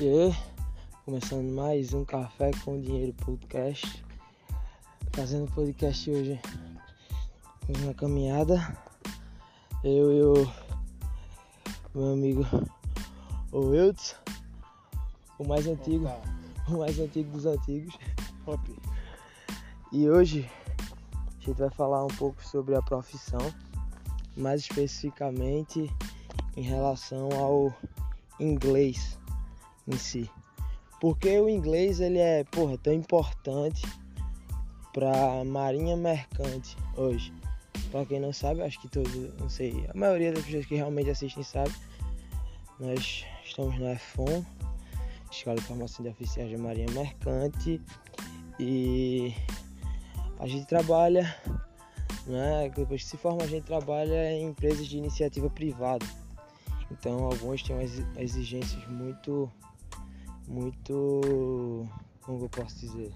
E começando mais um Café com Dinheiro podcast. Fazendo podcast hoje uma caminhada. Eu e o meu amigo o Wiltz, o mais antigo, o mais antigo dos antigos. E hoje a gente vai falar um pouco sobre a profissão, mais especificamente em relação ao inglês em si. Porque o inglês ele é, porra, tão importante para marinha mercante hoje. Para quem não sabe, acho que todos, não sei, a maioria das pessoas que realmente assistem sabe. Nós estamos na FON, Escola de Formação de Oficiais de Marinha Mercante, e a gente trabalha, né? Depois que se forma, a gente trabalha em empresas de iniciativa privada. Então, alguns têm exigências muito muito, como eu posso dizer,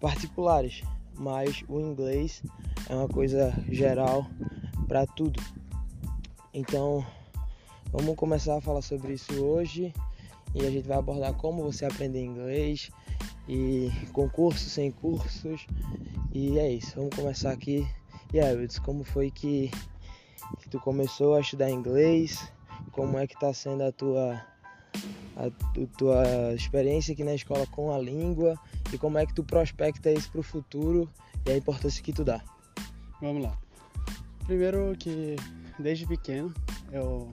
particulares, mas o inglês é uma coisa geral para tudo. Então, vamos começar a falar sobre isso hoje e a gente vai abordar como você aprender inglês e com cursos, sem cursos. E é isso, vamos começar aqui. E aí, como foi que, que tu começou a estudar inglês? Como é que tá sendo a tua a, tua experiência aqui na escola com a língua e como é que tu prospecta isso para o futuro e a importância que tu dá. Vamos lá. Primeiro que desde pequeno eu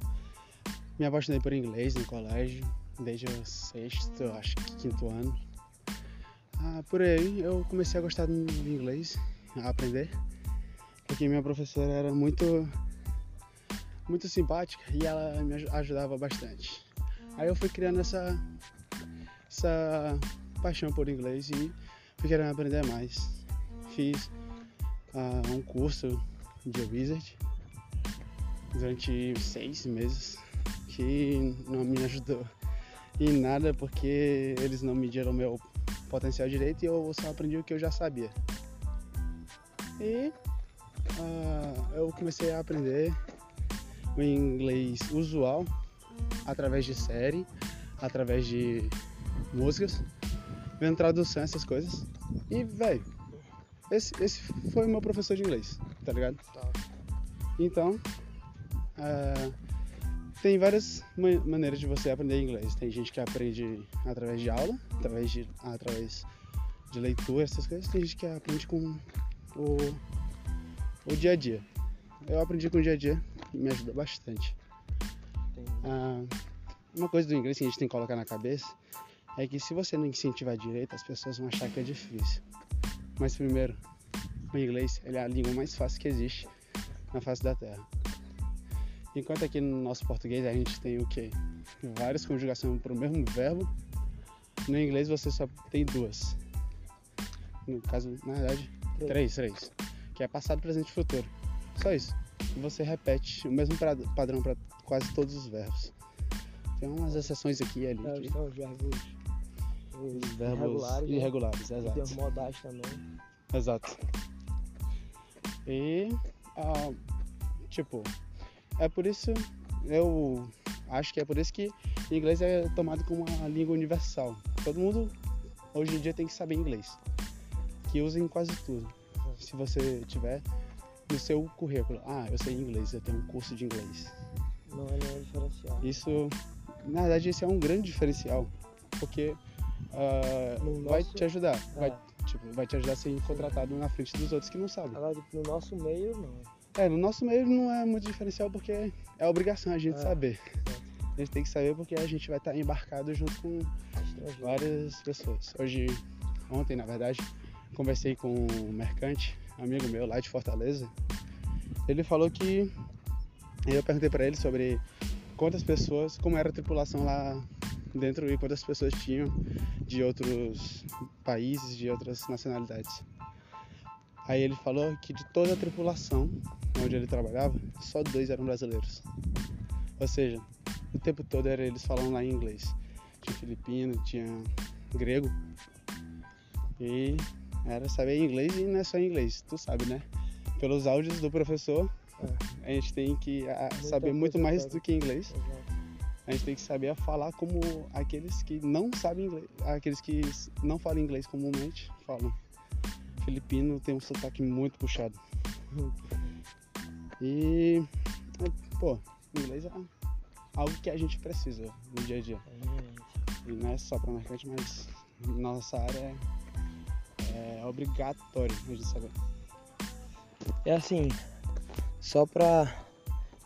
me apaixonei por inglês no colégio, desde o sexto, acho que quinto ano. Ah, por aí eu comecei a gostar do inglês, a aprender, porque minha professora era muito muito simpática e ela me ajudava bastante. Aí eu fui criando essa, essa paixão por inglês e fui querendo aprender mais. Fiz uh, um curso de Wizard durante seis meses que não me ajudou em nada porque eles não mediram meu potencial direito e eu só aprendi o que eu já sabia. E uh, eu comecei a aprender o inglês usual através de série, através de músicas, vendo tradução, essas coisas. E, velho, esse, esse foi o meu professor de inglês, tá ligado? Tá. Então, uh, tem várias maneiras de você aprender inglês. Tem gente que aprende através de aula, através de, através de leitura, essas coisas. Tem gente que aprende com o, o dia a dia. Eu aprendi com o dia a dia e me ajuda bastante. Ah, uma coisa do inglês que a gente tem que colocar na cabeça é que se você não incentivar direito, as pessoas vão achar que é difícil. Mas primeiro, o inglês é a língua mais fácil que existe na face da Terra. Enquanto aqui no nosso português a gente tem o que? Várias conjugações para o mesmo verbo. No inglês você só tem duas. No caso, na verdade, três, três. Que é passado, presente e futuro. Só isso. E você repete o mesmo padrão para quase todos os verbos. Tem umas exceções aqui e ali. É, que... São os verbos, os verbos irregulares, né? irregulares exato. E tem os modais também. Exato. E, ah, tipo, é por isso, eu acho que é por isso que inglês é tomado como uma língua universal. Todo mundo hoje em dia tem que saber inglês, que usa em quase tudo. Se você tiver no seu currículo, ah, eu sei inglês, eu tenho um curso de inglês. Não é nenhum diferencial. Isso, na verdade, esse é um grande diferencial, porque uh, vai te ajudar, é. vai, tipo, vai te ajudar a ser contratado na frente dos outros que não sabem. Agora, no nosso meio, não. É, no nosso meio não é muito diferencial porque é obrigação a gente é. saber. A gente tem que saber porque a gente vai estar embarcado junto com várias pessoas. Hoje, ontem, na verdade, conversei com um mercante, amigo meu lá de Fortaleza. Ele falou que eu perguntei para ele sobre quantas pessoas, como era a tripulação lá dentro e quantas pessoas tinham de outros países, de outras nacionalidades. Aí ele falou que de toda a tripulação onde ele trabalhava, só dois eram brasileiros. Ou seja, o tempo todo era eles falando lá em inglês. Tinha filipino, tinha grego. E era saber inglês e não é só inglês, tu sabe, né? Pelos áudios do professor, a gente tem que a, saber muito mais do que inglês. a gente tem que saber falar como aqueles que não sabem inglês, aqueles que não falam inglês comumente falam. Filipino tem um sotaque muito puxado. E, pô, inglês é algo que a gente precisa no dia a dia. E não é só pra marcante, mas nossa área é, é obrigatório a gente saber. É assim, só pra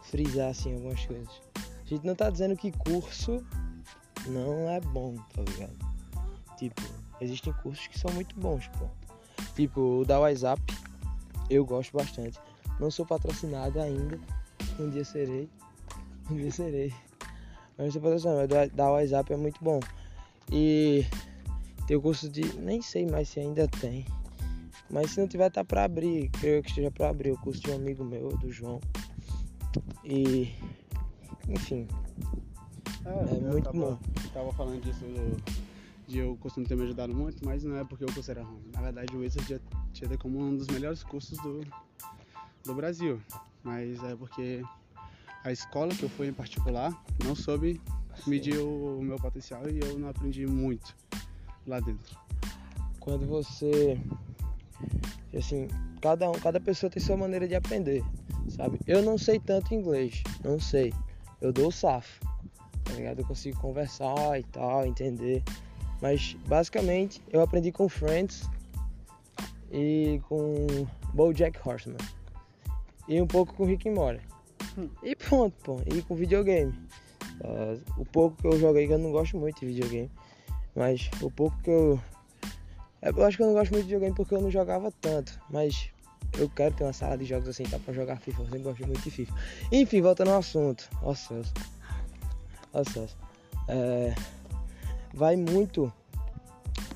frisar assim algumas coisas. A gente não tá dizendo que curso não é bom, tá ligado? Tipo, existem cursos que são muito bons, pô. Tipo, o da WhatsApp, eu gosto bastante. Não sou patrocinado ainda. Um dia serei. Um dia serei. Mas não sou patrocinado, mas da WhatsApp é muito bom. E tem o curso de. Nem sei mais se ainda tem. Mas se não tiver, tá pra abrir. Creio que esteja pra abrir. O curso de um amigo meu, do João. E enfim. É, é muito tava, bom. tava falando disso de eu costumo ter me ajudado muito, mas não é porque o curso era ruim. Na verdade, o Wizard tinha como um dos melhores cursos do, do Brasil. Mas é porque a escola que eu fui em particular não soube medir o, o meu potencial e eu não aprendi muito lá dentro. Quando você. Assim, cada, um, cada pessoa tem sua maneira de aprender, sabe? Eu não sei tanto inglês, não sei eu dou o safo, tá ligado? Eu consigo conversar e tal, entender. Mas basicamente eu aprendi com Friends e com BoJack Horseman e um pouco com Rick and Morty. Hum. E pronto, pô. E com videogame. Uh, o pouco que eu joguei, que eu não gosto muito de videogame, mas o pouco que eu. Eu acho que eu não gosto muito de videogame porque eu não jogava tanto, mas eu quero ter uma sala de jogos assim, tá? Pra jogar FIFA. Eu sempre gosto muito de FIFA. Enfim, voltando ao assunto. Ó céus. Ó céus. É, vai muito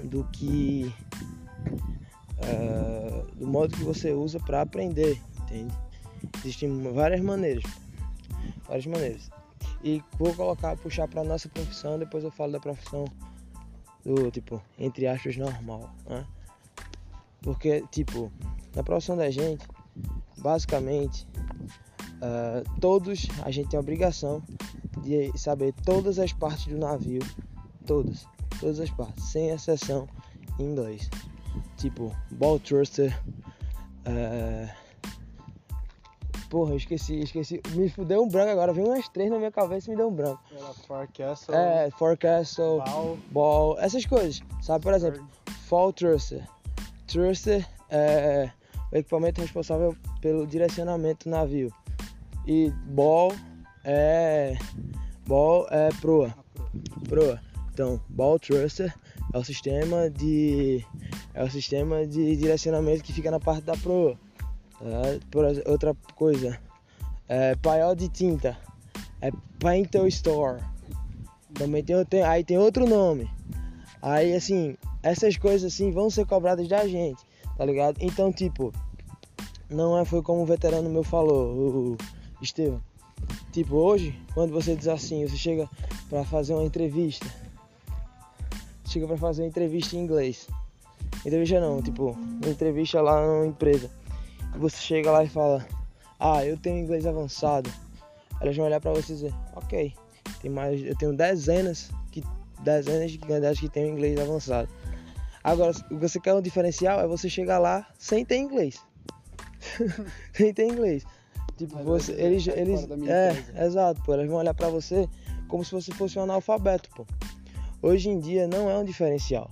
do que. É, do modo que você usa para aprender, entende? Existem várias maneiras. Várias maneiras. E vou colocar, puxar pra nossa profissão, depois eu falo da profissão do tipo, entre aspas, normal, né? Porque, tipo, na profissão da gente, basicamente, uh, todos a gente tem a obrigação de saber todas as partes do navio, todas, todas as partes, sem exceção em inglês. Tipo, ball thruster, uh, Porra, esqueci, esqueci. Me deu um branco agora. Veio umas três na minha cabeça e me deu um branco. Era forecastle. É, forecastle. Ball. Ball. Essas coisas. Sabe, por exemplo, fall thruster. Thruster é o equipamento responsável pelo direcionamento do navio. E ball é ball é proa. Proa. Então, ball thruster é o sistema de é o sistema de direcionamento que fica na parte da proa. É, outra coisa, é paiol de tinta, é painter store. Também tem, tem aí tem outro nome. Aí assim, essas coisas assim vão ser cobradas da gente tá ligado? Então, tipo, não é, foi como o veterano meu falou, o, o Estevam. Tipo, hoje, quando você diz assim, você chega para fazer uma entrevista, chega para fazer uma entrevista em inglês. Entrevista não, tipo, uma entrevista lá numa empresa. Você chega lá e fala, ah, eu tenho inglês avançado. Elas vão olhar para você e dizer, ok, tem mais, eu tenho dezenas que dezenas de candidatos que têm inglês avançado. Agora, o que você quer um diferencial é você chegar lá sem ter inglês. sem ter inglês. Tipo, Mas você, eles, eles, é, exato, pô, elas vão olhar para você como se você fosse um analfabeto, pô. Hoje em dia não é um diferencial.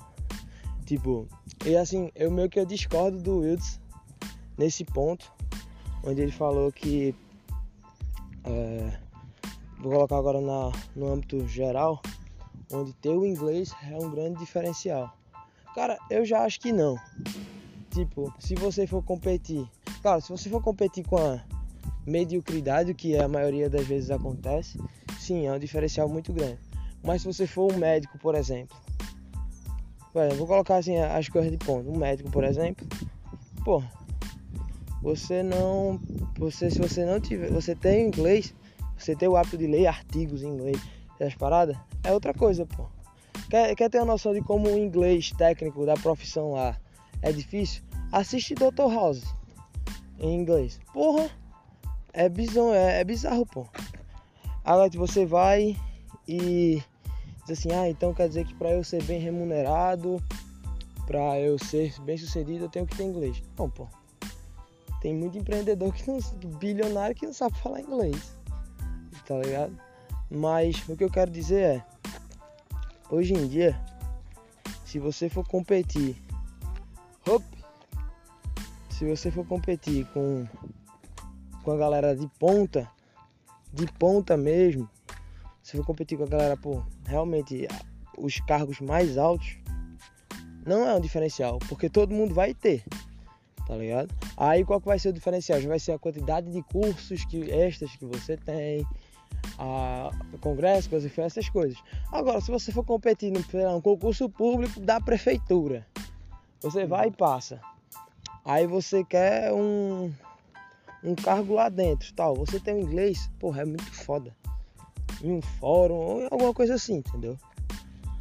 Tipo, e assim, eu meio que eu discordo do Wilds nesse ponto, onde ele falou que é, vou colocar agora na, no âmbito geral, onde ter o inglês é um grande diferencial. Cara, eu já acho que não. Tipo, se você for competir. Claro, se você for competir com a mediocridade, que a maioria das vezes acontece, sim, é um diferencial muito grande. Mas se você for um médico, por exemplo. Vou colocar assim as coisas de ponto. Um médico, por exemplo. Pô, você não. Você, se você não tiver. Você tem inglês, você tem o hábito de ler artigos em inglês, essas paradas, é outra coisa, pô. Quer, quer ter uma noção de como o inglês técnico da profissão lá é difícil? Assiste Dr. House em inglês. Porra, é bizarro, é, é bizarro, pô. Agora você vai e diz assim, ah, então quer dizer que para eu ser bem remunerado, para eu ser bem sucedido, eu tenho que ter inglês. Não, pô. Tem muito empreendedor que não, bilionário que não sabe falar inglês. Tá ligado? Mas o que eu quero dizer é, hoje em dia, se você for competir, se você for competir com com a galera de ponta, de ponta mesmo, se for competir com a galera, pô, realmente os cargos mais altos, não é um diferencial, porque todo mundo vai ter, tá ligado? Aí qual que vai ser o diferencial? Vai ser a quantidade de cursos que extras que você tem, a congresso, coisas, essas coisas. Agora, se você for competir num concurso público da prefeitura, você vai e passa. Aí você quer um um cargo lá dentro, tal. Você tem o inglês, porra, é muito foda. Em um fórum ou alguma coisa assim, entendeu?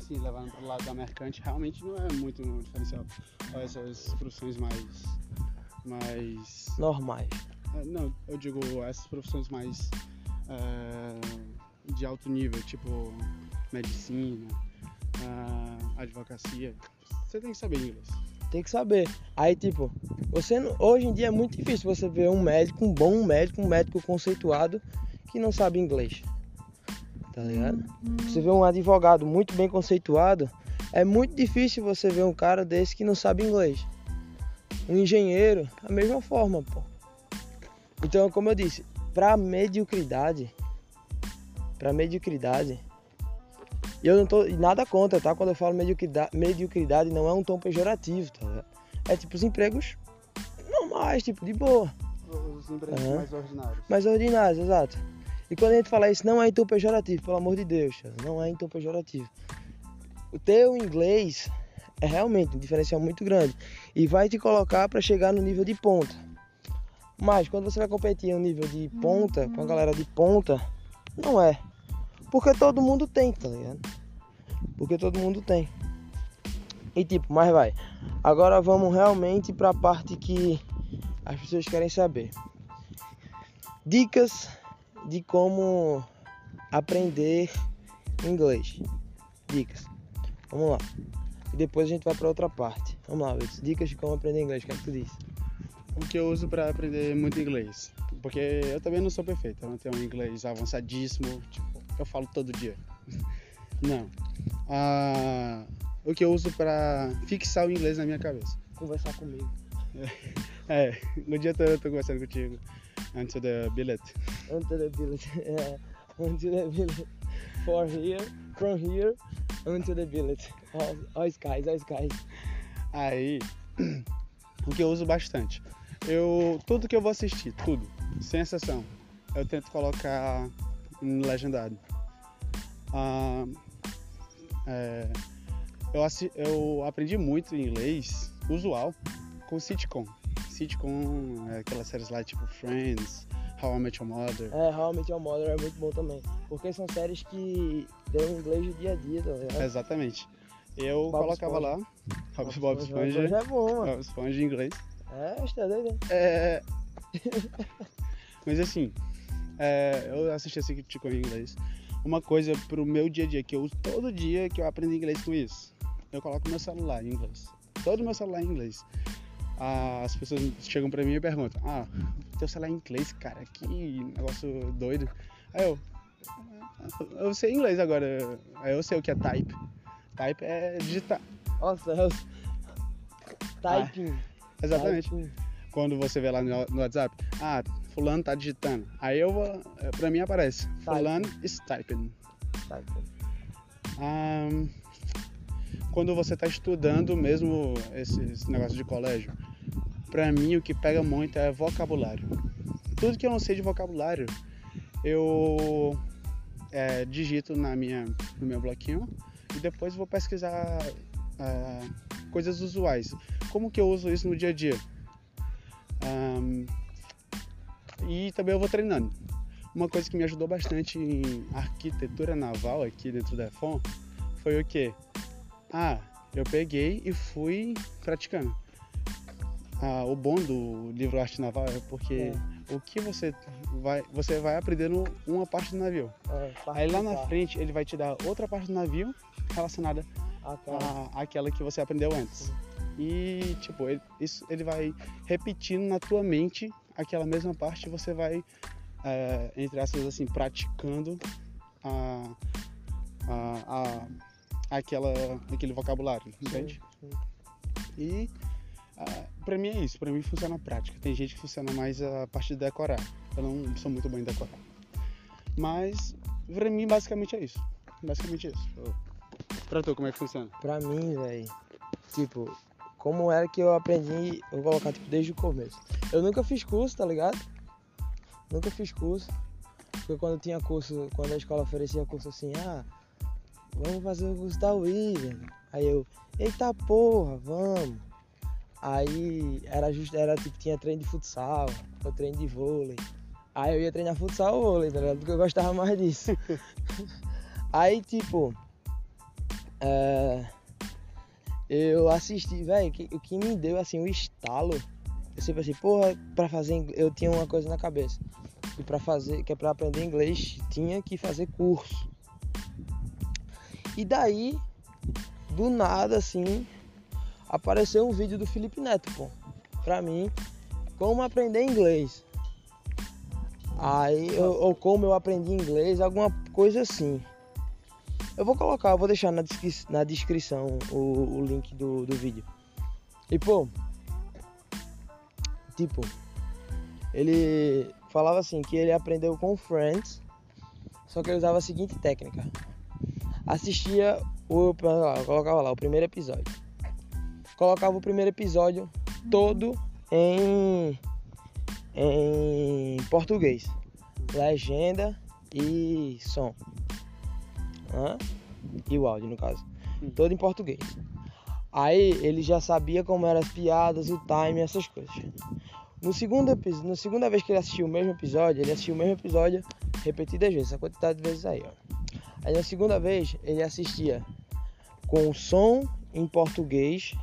Sim, levando pro lado da mercante, realmente não é muito um diferencial. Essas profissões mais. mais. normais. É, não, eu digo essas profissões mais. É, de alto nível, tipo medicina, é, advocacia. Você tem que saber inglês. Tem que saber. Aí, tipo, você hoje em dia é muito difícil você ver um médico, um bom médico, um médico conceituado que não sabe inglês. Tá ligado? Você vê um advogado muito bem conceituado, é muito difícil você ver um cara desse que não sabe inglês. Um engenheiro, a mesma forma, pô. Então, como eu disse, pra mediocridade, pra mediocridade, e eu não tô nada contra, tá? Quando eu falo mediocridade, mediocridade não é um tom pejorativo, tá? É tipo os empregos normais, tipo, de boa. Os empregos uhum. mais ordinários. Mais ordinários, exato. E quando a gente fala isso, não é em tom pejorativo, pelo amor de Deus, não é em tom pejorativo. O teu inglês é realmente um diferencial muito grande e vai te colocar para chegar no nível de ponta. Mas quando você vai competir no nível de ponta, com a galera de ponta, não é. Porque todo mundo tem, tá ligado? Porque todo mundo tem. E tipo, mas vai. Agora vamos realmente para a parte que as pessoas querem saber. Dicas de como aprender inglês. Dicas. Vamos lá. E depois a gente vai para outra parte. Vamos lá, Wilson. Dicas de como aprender inglês. O que é que tu disse? O que eu uso para aprender muito inglês? Porque eu também não sou perfeito. Eu não tenho um inglês avançadíssimo. Tipo, eu falo todo dia. Não. Ah, o que eu uso para fixar o inglês na minha cabeça. Conversar comigo. É, no dia todo eu tô conversando contigo. Antes do billet. Antes do billet. É, antes do billet. For here, from here, until the billet. All, all skies, all skies. Aí, o que eu uso bastante. Eu, tudo que eu vou assistir, tudo, sem exceção, eu tento colocar legendado. Ah, é, eu, eu aprendi muito inglês usual com sitcom. Sitcom, é aquelas séries lá tipo Friends, How I Met Your Mother. É, How I Met Your Mother é muito bom também. Porque são séries que dão inglês do dia a dia, tá ligado? Exatamente. Eu Bob colocava Esponja. lá, Bob, Bob Esponja. Esponja é bom, Bob Esponja em inglês. É, está doido. É. Mas assim, é, eu assisti esse sitcom em inglês. Uma coisa pro meu dia a dia que eu uso todo dia que eu aprendo inglês com isso. Eu coloco meu celular em inglês. Todo meu celular em inglês. As pessoas chegam pra mim e perguntam: Ah, teu celular é inglês, cara, que negócio doido. Aí eu. Eu sei inglês agora. Aí eu sei o que é type. Type é digitar. Nossa, eu... typing. Ah, exatamente. Typing. Quando você vê lá no, no WhatsApp, ah, fulano tá digitando. Aí eu vou, pra mim aparece, fulano is typing. typing. Um, quando você está estudando mesmo esses negócios de colégio, para mim o que pega muito é vocabulário. Tudo que eu não sei de vocabulário, eu é, digito na minha, no meu bloquinho e depois vou pesquisar é, coisas usuais. Como que eu uso isso no dia a dia? Um, e também eu vou treinando. Uma coisa que me ajudou bastante em arquitetura naval aqui dentro da FON foi o que? Ah, eu peguei e fui praticando. ah, o bom do livro Arte Naval é porque é. o que você vai, você vai aprendendo uma parte do navio. É, Aí lá na frente ele vai te dar outra parte do navio relacionada à, àquela que você aprendeu antes. E tipo, ele, isso, ele vai repetindo na tua mente aquela mesma parte e você vai, é, entre aspas assim, praticando a, a, a, aquela, aquele vocabulário, entende? Sim, sim. E ah, para mim é isso, para mim funciona a prática. Tem gente que funciona mais a parte de decorar. Eu não sou muito bom em decorar. Mas para mim basicamente é isso. Basicamente é isso. Pra tu, como é que funciona? Pra mim, velho, tipo, como era que eu aprendi, eu vou colocar tipo desde o começo. Eu nunca fiz curso, tá ligado? Nunca fiz curso. Porque quando tinha curso, quando a escola oferecia curso assim, ah, vamos fazer o da William. Aí eu, eita porra, vamos. Aí era justo, era tipo, tinha treino de futsal, ou treino de vôlei. Aí eu ia treinar futsal ou vôlei, tá ligado? Porque eu gostava mais disso. Aí tipo. É, eu assisti, velho, o que me deu assim, o um estalo. Eu sempre assim, porra, pra fazer. Eu tinha uma coisa na cabeça. E pra fazer, que é pra aprender inglês, tinha que fazer curso. E daí, do nada, assim, apareceu um vídeo do Felipe Neto, pô. Pra mim, como aprender inglês. Aí, ou, ou como eu aprendi inglês, alguma coisa assim. Eu vou colocar, eu vou deixar na, descri na descrição o, o link do, do vídeo. E pô, tipo, ele falava assim que ele aprendeu com Friends, só que ele usava a seguinte técnica. Assistia o. Colocava lá o primeiro episódio colocava o primeiro episódio todo em, em português. Legenda e som. Hã? E o áudio, no caso. Hum. Todo em português. Aí ele já sabia como eram as piadas, o time, essas coisas. No segundo episódio, na segunda vez que ele assistiu o mesmo episódio, ele assistiu o mesmo episódio repetidas vezes, essa quantidade de vezes aí, ó. Aí na segunda vez ele assistia com o som em português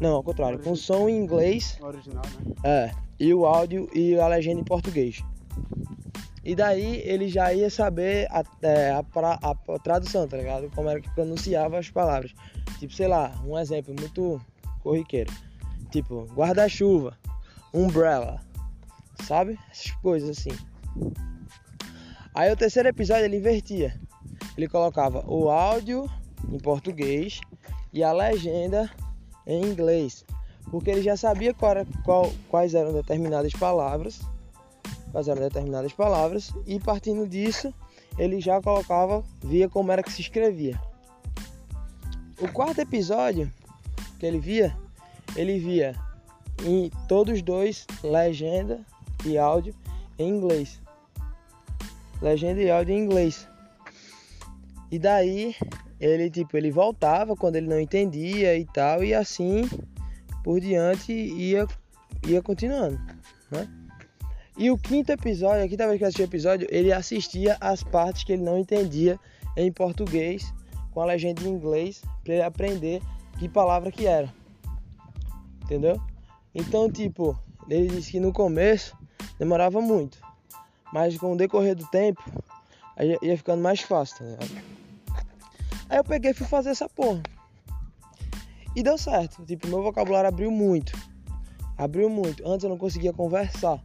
não, ao contrário, com som em inglês. Original, né? É, e o áudio e a legenda em português. E daí ele já ia saber a, é, a, a, a, tradução, tá ligado? Como era que pronunciava as palavras. Tipo, sei lá, um exemplo muito corriqueiro. Tipo, guarda-chuva, umbrella, sabe? Essas coisas assim. Aí o terceiro episódio ele invertia. Ele colocava o áudio em português e a legenda em inglês, porque ele já sabia qual era, qual, quais eram determinadas palavras, quais eram determinadas palavras, e partindo disso ele já colocava, via como era que se escrevia. O quarto episódio que ele via, ele via em todos dois legenda e áudio em inglês. Legenda e áudio em inglês. E daí ele tipo ele voltava quando ele não entendia e tal e assim por diante ia ia continuando, né? E o quinto episódio, a quinta vez que assistiu o episódio, ele assistia as partes que ele não entendia em português com a legenda em inglês para ele aprender que palavra que era. Entendeu? Então, tipo, ele disse que no começo demorava muito, mas com o decorrer do tempo ia ficando mais fácil, tá ligado? Aí eu peguei e fui fazer essa porra. E deu certo. Tipo, meu vocabulário abriu muito. Abriu muito. Antes eu não conseguia conversar.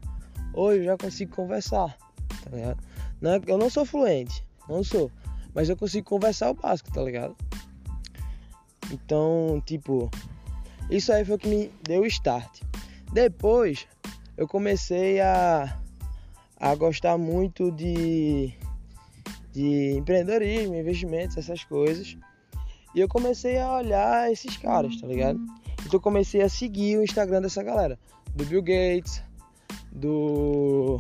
Hoje eu já consigo conversar. Tá ligado? Não, é eu não sou fluente. Não sou. Mas eu consigo conversar o básico, tá ligado? Então, tipo, isso aí foi o que me deu o start. Depois eu comecei a, a gostar muito de de empreendedorismo, investimentos, essas coisas. E eu comecei a olhar esses caras, tá ligado? Então eu comecei a seguir o Instagram dessa galera. Do Bill Gates, do.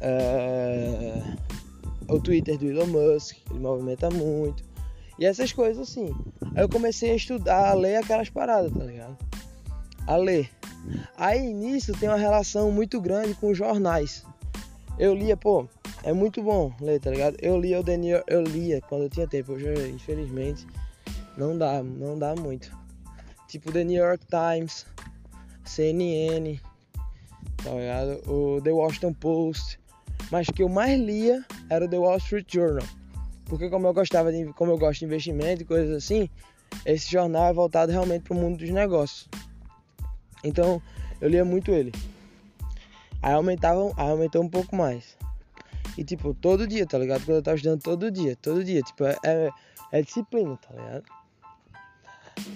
É, o Twitter do Elon Musk, ele movimenta muito. E essas coisas assim. Aí eu comecei a estudar, a ler aquelas paradas, tá ligado? A ler. Aí nisso tem uma relação muito grande com os jornais. Eu lia, pô, é muito bom ler, tá ligado? Eu lia o York, eu lia quando eu tinha tempo, hoje infelizmente não dá, não dá muito. Tipo The New York Times, CNN, tá ligado? O The Washington Post. Mas que eu mais lia era o The Wall Street Journal. Porque como eu gostava de, como eu gosto de investimento e coisas assim, esse jornal é voltado realmente para o mundo dos negócios. Então eu lia muito ele. Aí aumentava, aí aumentou um pouco mais. E tipo, todo dia, tá ligado? Quando eu tava estudando todo dia, todo dia. Tipo, é, é, é disciplina, tá ligado?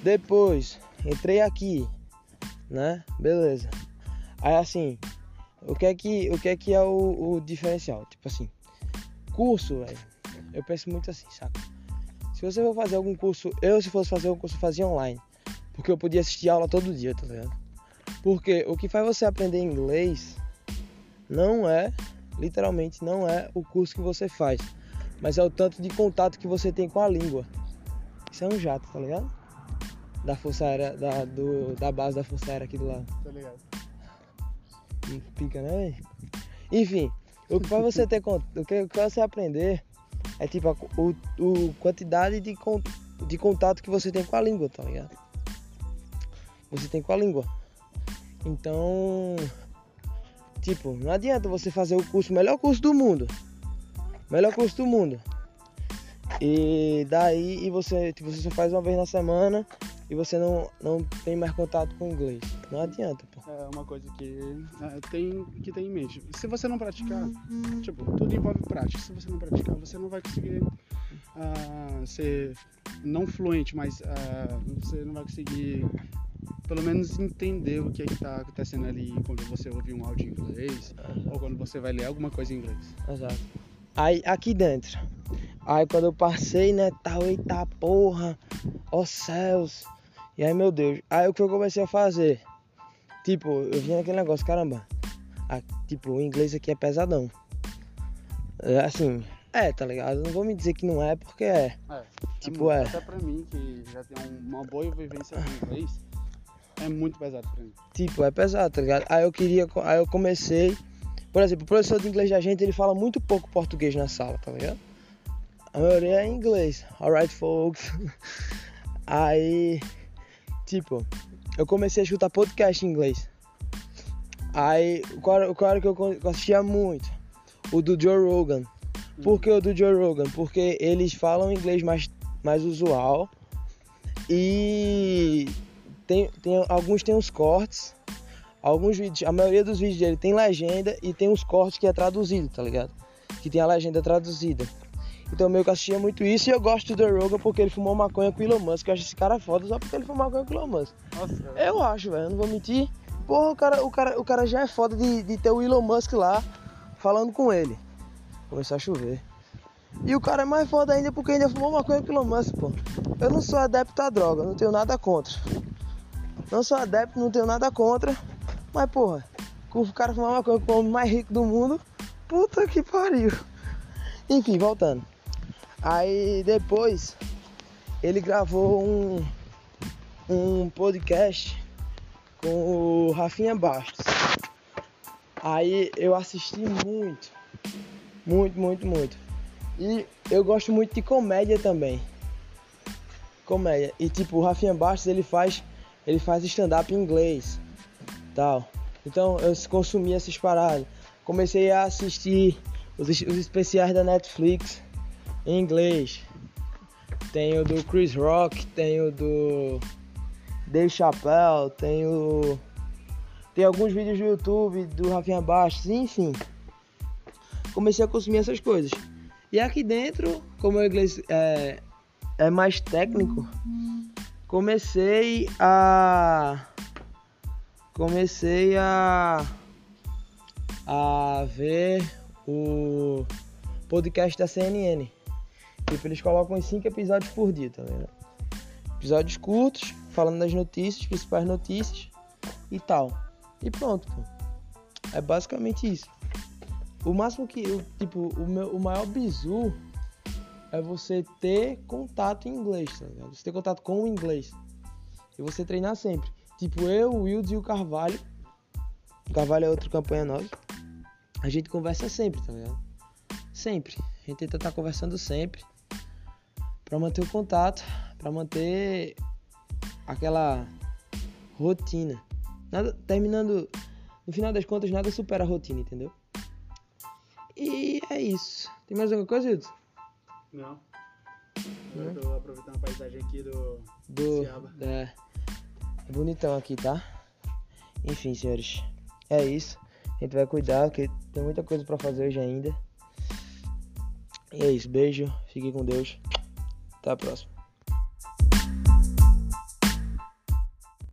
Depois, entrei aqui, né? Beleza. Aí assim, o que é que, o que, é, que é o, o diferencial? Tipo assim, curso, velho. Eu penso muito assim, saca? Se você for fazer algum curso, eu se fosse fazer um curso, fazia online. Porque eu podia assistir aula todo dia, tá ligado? Porque o que faz você aprender inglês não é, literalmente, não é o curso que você faz, mas é o tanto de contato que você tem com a língua. Isso é um jato, tá ligado? Da Força Aérea, da, do, da base da Força Aérea aqui do lado. Tá ligado? Pica, né? Enfim, o que faz você ter o que você aprender é tipo a o, o quantidade de, de contato que você tem com a língua, tá ligado? Você tem com a língua. Então, tipo, não adianta você fazer o curso, melhor curso do mundo. Melhor curso do mundo. E daí e você, tipo, você só faz uma vez na semana e você não, não tem mais contato com o inglês. Não adianta, pô. É uma coisa que é, tem que ter em mente. Se você não praticar, tipo, tudo envolve prática. Se você não praticar, você não vai conseguir uh, ser não fluente, mas uh, você não vai conseguir pelo menos entender o que é está acontecendo ali quando você ouve um áudio em inglês ou quando você vai ler alguma coisa em inglês. Exato. Aí aqui dentro, aí quando eu passei, né, tal, eita porra, ó céus, e aí, meu Deus, aí o que eu comecei a fazer? Tipo, eu vi aquele negócio, caramba, a, tipo, o inglês aqui é pesadão. É, assim, é, tá ligado? Não vou me dizer que não é, porque é. É. Tipo, é. é. Até pra mim, que já tem uma boa vivência com inglês, é muito pesado pra mim. Tipo, é pesado, tá ligado? Aí eu queria, aí eu comecei. Por exemplo, o professor de inglês da gente, ele fala muito pouco português na sala, tá ligado? A maioria é inglês. Alright, folks. Aí tipo, eu comecei a escutar podcast em inglês. Aí, o cara que eu assistia muito, o do Joe Rogan. Por que o do Joe Rogan? Porque eles falam inglês mais, mais usual e tem, tem, alguns tem uns cortes, alguns vídeos, a maioria dos vídeos dele tem legenda e tem uns cortes que é traduzido, tá ligado? Que tem a legenda traduzida. Então meio que assistia muito isso e eu gosto do The Rogan porque ele fumou maconha com o Elon Musk. Eu acho esse cara foda só porque ele fumou maconha com o Elon Musk. Nossa, eu acho, velho, não vou mentir. Porra, o cara, o cara, o cara já é foda de, de ter o Elon Musk lá falando com ele. Começou a chover. E o cara é mais foda ainda porque ainda fumou maconha com o Elon Musk, pô. Eu não sou adepto à droga, não tenho nada contra. Não sou adepto, não tenho nada contra. Mas, porra, o cara fumar maconha com o homem mais rico do mundo, puta que pariu. Enfim, voltando. Aí depois ele gravou um, um podcast com o Rafinha Bastos. Aí eu assisti muito, muito, muito, muito. E eu gosto muito de comédia também. Comédia. E tipo, o Rafinha Bastos ele faz ele faz stand-up em inglês. Tal. Então eu consumi essas paradas. Comecei a assistir os, os especiais da Netflix em inglês. Tem o do Chris Rock, tem o do Dave Chappelle, tem o. Tem alguns vídeos do YouTube do Rafinha Bastos, enfim. Comecei a consumir essas coisas. E aqui dentro, como o inglês é, é mais técnico, comecei a. Comecei a. a ver o podcast da CNN. Tipo, eles colocam 5 episódios por dia, tá? Episódios curtos, falando das notícias, principais notícias e tal. E pronto, pô. É basicamente isso. O máximo que, eu, tipo, o, meu, o maior bizu é você ter contato em inglês, tá ligado? Você ter contato com o inglês. E você treinar sempre. Tipo, eu, o e o Carvalho. O Carvalho é outra campanha nossa. A gente conversa sempre, tá ligado? Sempre. A gente tenta estar tá conversando sempre para manter o contato, para manter aquela rotina. Nada, terminando, no final das contas, nada supera a rotina, entendeu? E é isso. Tem mais alguma coisa, Hilton? Não. Eu tô aproveitando a paisagem aqui do, Do. Ciaba. É, é bonitão aqui, tá? Enfim, senhores. É isso. A gente vai cuidar, porque tem muita coisa pra fazer hoje ainda. E é isso. Beijo. Fique com Deus. Até a próxima.